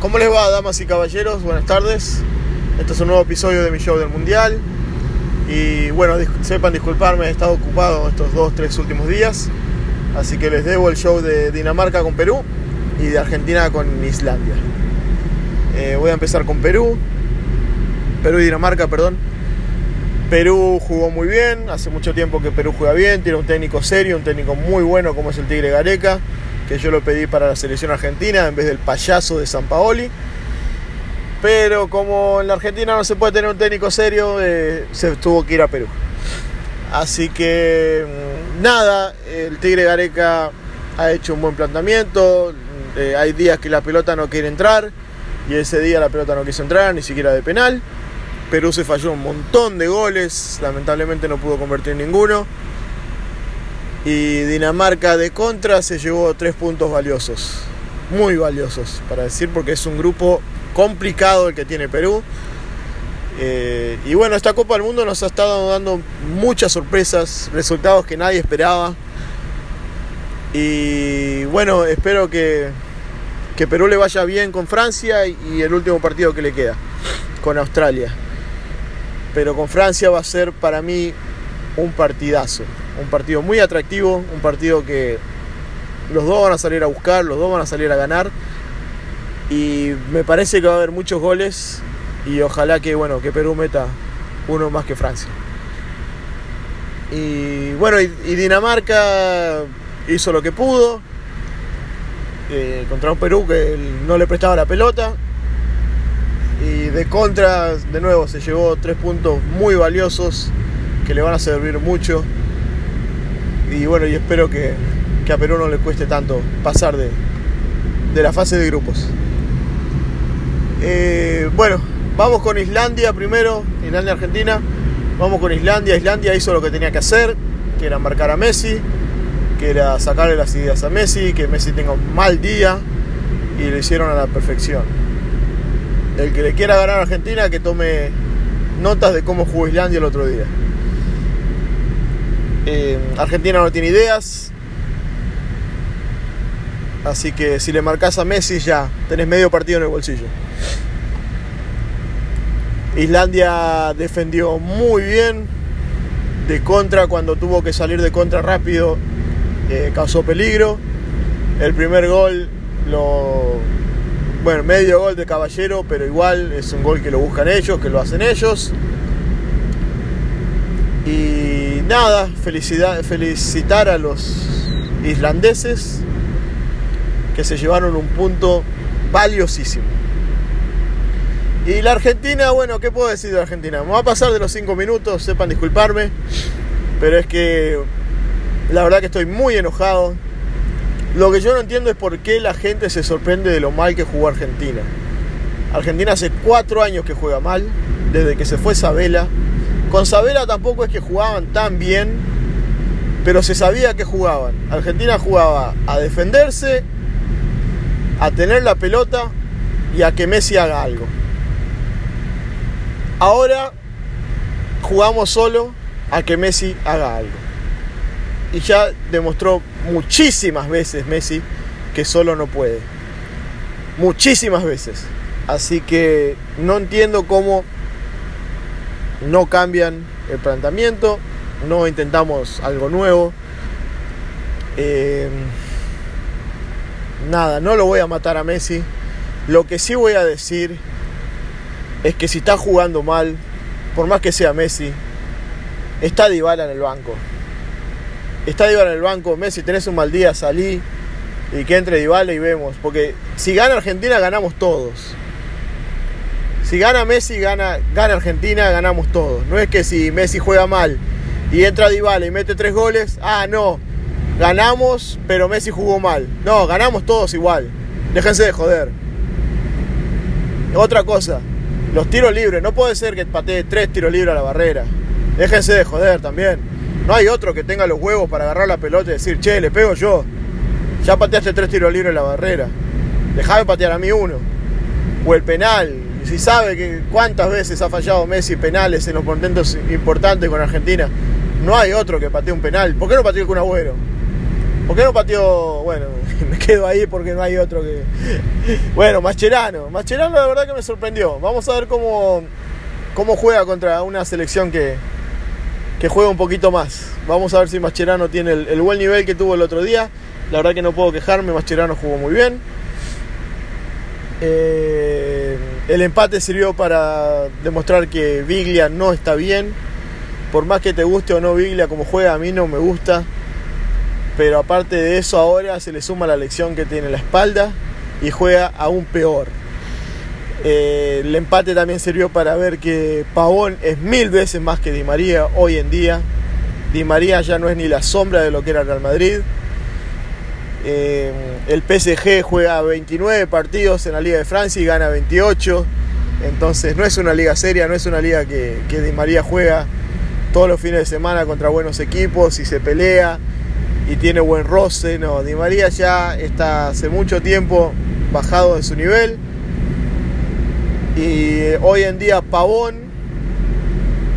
¿Cómo les va, damas y caballeros? Buenas tardes. Este es un nuevo episodio de mi show del Mundial. Y bueno, sepan disculparme, he estado ocupado estos dos, tres últimos días. Así que les debo el show de Dinamarca con Perú y de Argentina con Islandia. Eh, voy a empezar con Perú. Perú y Dinamarca, perdón. Perú jugó muy bien, hace mucho tiempo que Perú juega bien, tiene un técnico serio, un técnico muy bueno como es el Tigre Gareca que yo lo pedí para la selección argentina en vez del payaso de San Paoli. Pero como en la Argentina no se puede tener un técnico serio, eh, se tuvo que ir a Perú. Así que mm, nada, el Tigre Gareca ha hecho un buen planteamiento. Eh, hay días que la pelota no quiere entrar y ese día la pelota no quiso entrar, ni siquiera de penal. Perú se falló un montón de goles, lamentablemente no pudo convertir ninguno. Y Dinamarca de contra se llevó tres puntos valiosos, muy valiosos para decir, porque es un grupo complicado el que tiene Perú. Eh, y bueno, esta Copa del Mundo nos ha estado dando muchas sorpresas, resultados que nadie esperaba. Y bueno, espero que, que Perú le vaya bien con Francia y el último partido que le queda, con Australia. Pero con Francia va a ser para mí un partidazo un partido muy atractivo, un partido que los dos van a salir a buscar, los dos van a salir a ganar. Y me parece que va a haber muchos goles y ojalá que, bueno, que Perú meta uno más que Francia. Y bueno, y, Dinamarca hizo lo que pudo eh, contra un Perú que no le prestaba la pelota. Y de contra, de nuevo, se llevó tres puntos muy valiosos que le van a servir mucho y bueno, y espero que, a Perú no le cueste tanto pasar de, la fase de grupos. Eh, bueno, vamos con Islandia primero, Islandia-Argentina. Vamos con Islandia. Islandia hizo lo que tenía que hacer, que era marcar a Messi, que era sacarle las ideas a Messi, que Messi tenga un mal día y lo hicieron a la perfección. El que le quiera ganar a Argentina, que tome notas de cómo jugó Islandia el otro día. Eh, Argentina no tiene ideas. Así que si le marcas a Messi ya tenés medio partido en el bolsillo. Islandia defendió muy bien. De contra, cuando tuvo que salir de contra rápido, eh, causó peligro. El primer gol lo. Bueno, medio gol de caballero, pero igual es un gol que lo buscan ellos, que lo hacen ellos. Y nada, felicidad, felicitar a los islandeses que se llevaron un punto valiosísimo. Y la Argentina, bueno, ¿qué puedo decir de la Argentina? Me va a pasar de los 5 minutos, sepan disculparme, pero es que la verdad que estoy muy enojado. Lo que yo no entiendo es por qué la gente se sorprende de lo mal que jugó Argentina. Argentina hace 4 años que juega mal, desde que se fue Sabela con Sabela tampoco es que jugaban tan bien, pero se sabía que jugaban. Argentina jugaba a defenderse, a tener la pelota y a que Messi haga algo. Ahora jugamos solo a que Messi haga algo. Y ya demostró muchísimas veces Messi que solo no puede. Muchísimas veces. Así que no entiendo cómo no cambian el planteamiento, no intentamos algo nuevo. Eh, nada, no lo voy a matar a Messi. Lo que sí voy a decir es que si está jugando mal, por más que sea Messi, está Dybala en el banco. Está Dybala en el banco, Messi, tenés un mal día, salí y que entre Dybala y vemos. Porque si gana Argentina, ganamos todos. Si gana Messi, gana, gana Argentina, ganamos todos. No es que si Messi juega mal y entra Dybala y mete tres goles, ah, no, ganamos, pero Messi jugó mal. No, ganamos todos igual. Déjense de joder. Otra cosa, los tiros libres. No puede ser que patee tres tiros libres a la barrera. Déjense de joder también. No hay otro que tenga los huevos para agarrar la pelota y decir, che, le pego yo. Ya pateaste tres tiros libres a la barrera. Dejame patear a mí uno. O el penal, si sabe que cuántas veces ha fallado Messi penales en los momentos importantes con Argentina, no hay otro que patee un penal. ¿Por qué no pateó con Agüero? ¿Por qué no pateó? Bueno, me quedo ahí porque no hay otro que. Bueno, Mascherano. Mascherano la verdad que me sorprendió. Vamos a ver cómo, cómo juega contra una selección que, que juega un poquito más. Vamos a ver si Mascherano tiene el, buen nivel que tuvo el otro día. La verdad que no puedo quejarme, Mascherano jugó muy bien. Eh, el empate sirvió para demostrar que Biglia no está bien. Por más que te guste o no Biglia como juega, a mí no me gusta. Pero aparte de eso ahora se le suma la lección que tiene la espalda y juega aún peor. Eh, el empate también sirvió para ver que Pavón es mil veces más que Di María hoy en día. Di María ya no es ni la sombra de lo que era Real Madrid. Eh, el PSG juega 29 partidos en la Liga de Francia y gana 28. Entonces no es una liga seria, no es una liga que, que Di María juega todos los fines de semana contra buenos equipos y se pelea y tiene buen roce. No, Di María ya está hace mucho tiempo bajado de su nivel y hoy en día Pavón,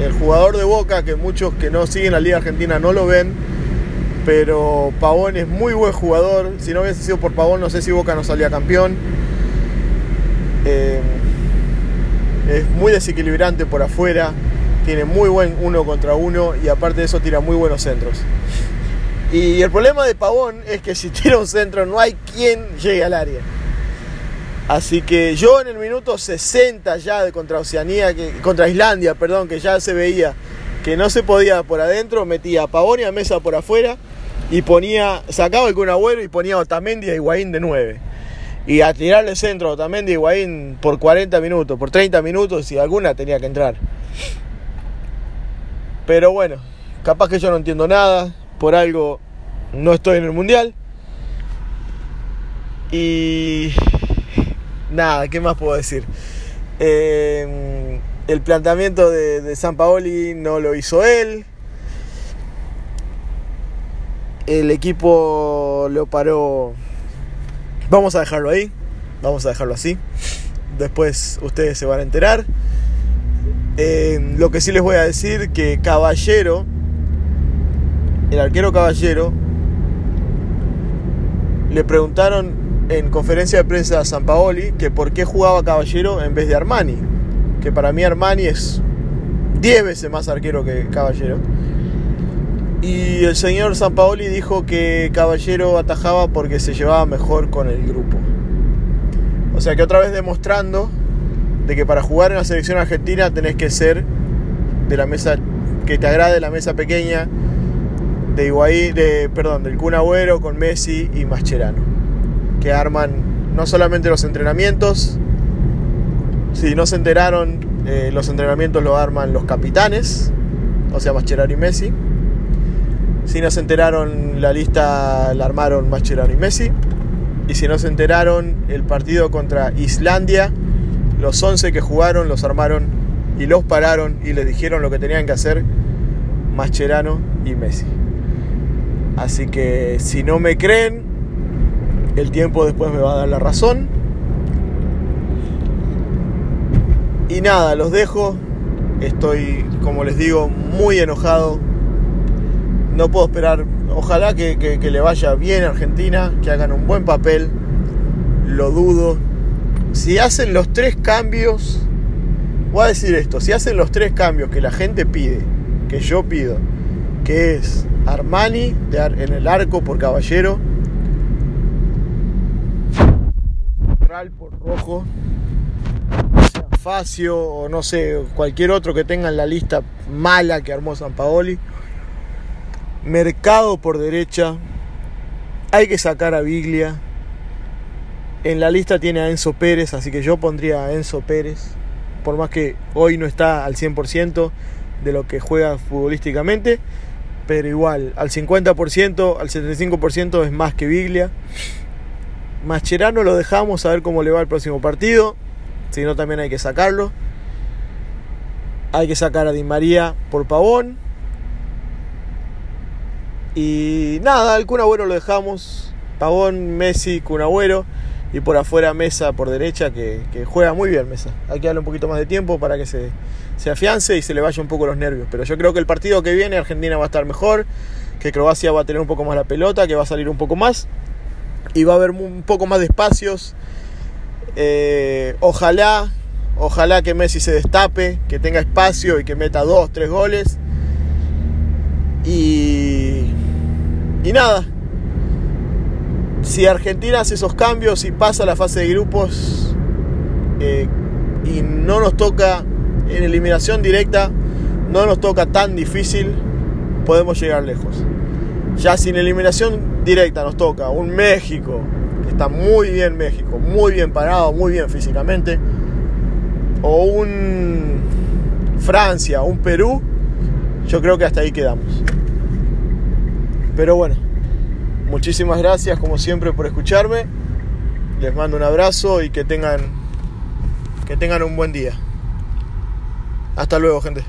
el jugador de Boca, que muchos que no siguen la Liga Argentina no lo ven, pero Pavón es muy buen jugador. Si no hubiese sido por Pavón, no sé si Boca no salía campeón. Eh, es muy desequilibrante por afuera, tiene muy buen uno contra uno y aparte de eso tira muy buenos centros. Y el problema de Pavón es que si tira un centro no hay quien llegue al área. Así que yo en el minuto 60 ya de contra Oceanía, contra Islandia, perdón, que ya se veía que no se podía por adentro, metía a Pavón y a Mesa por afuera y ponía, sacaba el Kun Agüero y ponía a Otamendi a Higuaín de 9. Y a tirarle centro a Otamendi y Higuaín por 40 minutos, por 30 minutos y alguna tenía que entrar. Pero bueno, capaz que yo no entiendo nada, por algo no estoy en el mundial. Y nada, ¿qué más puedo decir? Eh, el planteamiento de, San Paoli no lo hizo él. El equipo lo paró. Vamos a dejarlo ahí. Vamos a dejarlo así. Después ustedes se van a enterar. Eh, lo que sí les voy a decir que Caballero, el arquero Caballero, le preguntaron en conferencia de prensa a San Paoli que por qué jugaba Caballero en vez de Armani. Que para mí Armani es 10 veces más arquero que Caballero. Y el señor San Paoli dijo que Caballero atajaba porque se llevaba mejor con el grupo. O sea que otra vez demostrando de que para jugar en la selección argentina tenés que ser de la mesa que te agrade la mesa pequeña de de perdón, del Kun con Messi y Mascherano que arman no solamente los entrenamientos, si no se enteraron, eh, los entrenamientos lo arman los capitanes, o sea, Mascherano y Messi. Si no se enteraron, la lista la armaron Mascherano y Messi. Y si no se enteraron, el partido contra Islandia, los 11 que jugaron los armaron y los pararon y les dijeron lo que tenían que hacer Mascherano y Messi. Así que si no me creen, el tiempo después me va a dar la razón. Y nada, los dejo. Estoy, como les digo, muy enojado. No puedo esperar. Ojalá que, le vaya bien a Argentina, que hagan un buen papel. Lo dudo. Si hacen los tres cambios, voy a decir esto, si hacen los tres cambios que la gente pide, que yo pido, que es Armani en el arco por caballero, por rojo, Facio o no sé, cualquier otro que tenga en la lista mala que armó San Paoli. Mercado por derecha. Hay que sacar a Biglia. En la lista tiene a Enzo Pérez, así que yo pondría a Enzo Pérez. Por más que hoy no está al 100% de lo que juega futbolísticamente. Pero igual, al 50%, al 75% es más que Biglia. Mascherano lo dejamos a ver cómo le va el próximo partido. Si no, también hay que sacarlo. Hay que sacar a Di María por Pavón. Y nada, el Kun lo dejamos. Pavón, Messi, Kun Y por afuera Mesa por derecha, que, juega muy bien Mesa. Hay que darle un poquito más de tiempo para que se, se afiance y se le vaya un poco los nervios. Pero yo creo que el partido que viene Argentina va a estar mejor. que Croacia va a tener un poco más la pelota, que va a salir un poco más y va a haber un poco más de espacios. Eh, ojalá, ojalá que Messi se destape, que tenga espacio y que meta dos, tres goles. Y, y nada, si Argentina hace esos cambios y pasa la fase de grupos eh, y no nos toca en eliminación directa, no nos toca tan difícil, podemos llegar lejos. Ya sin eliminación directa nos toca un México, que está muy bien México, muy bien parado, muy bien físicamente, o un Francia, un Perú, yo creo que hasta ahí quedamos. Pero bueno, muchísimas gracias como siempre por escucharme. Les mando un abrazo y que tengan que tengan un buen día. Hasta luego, gente.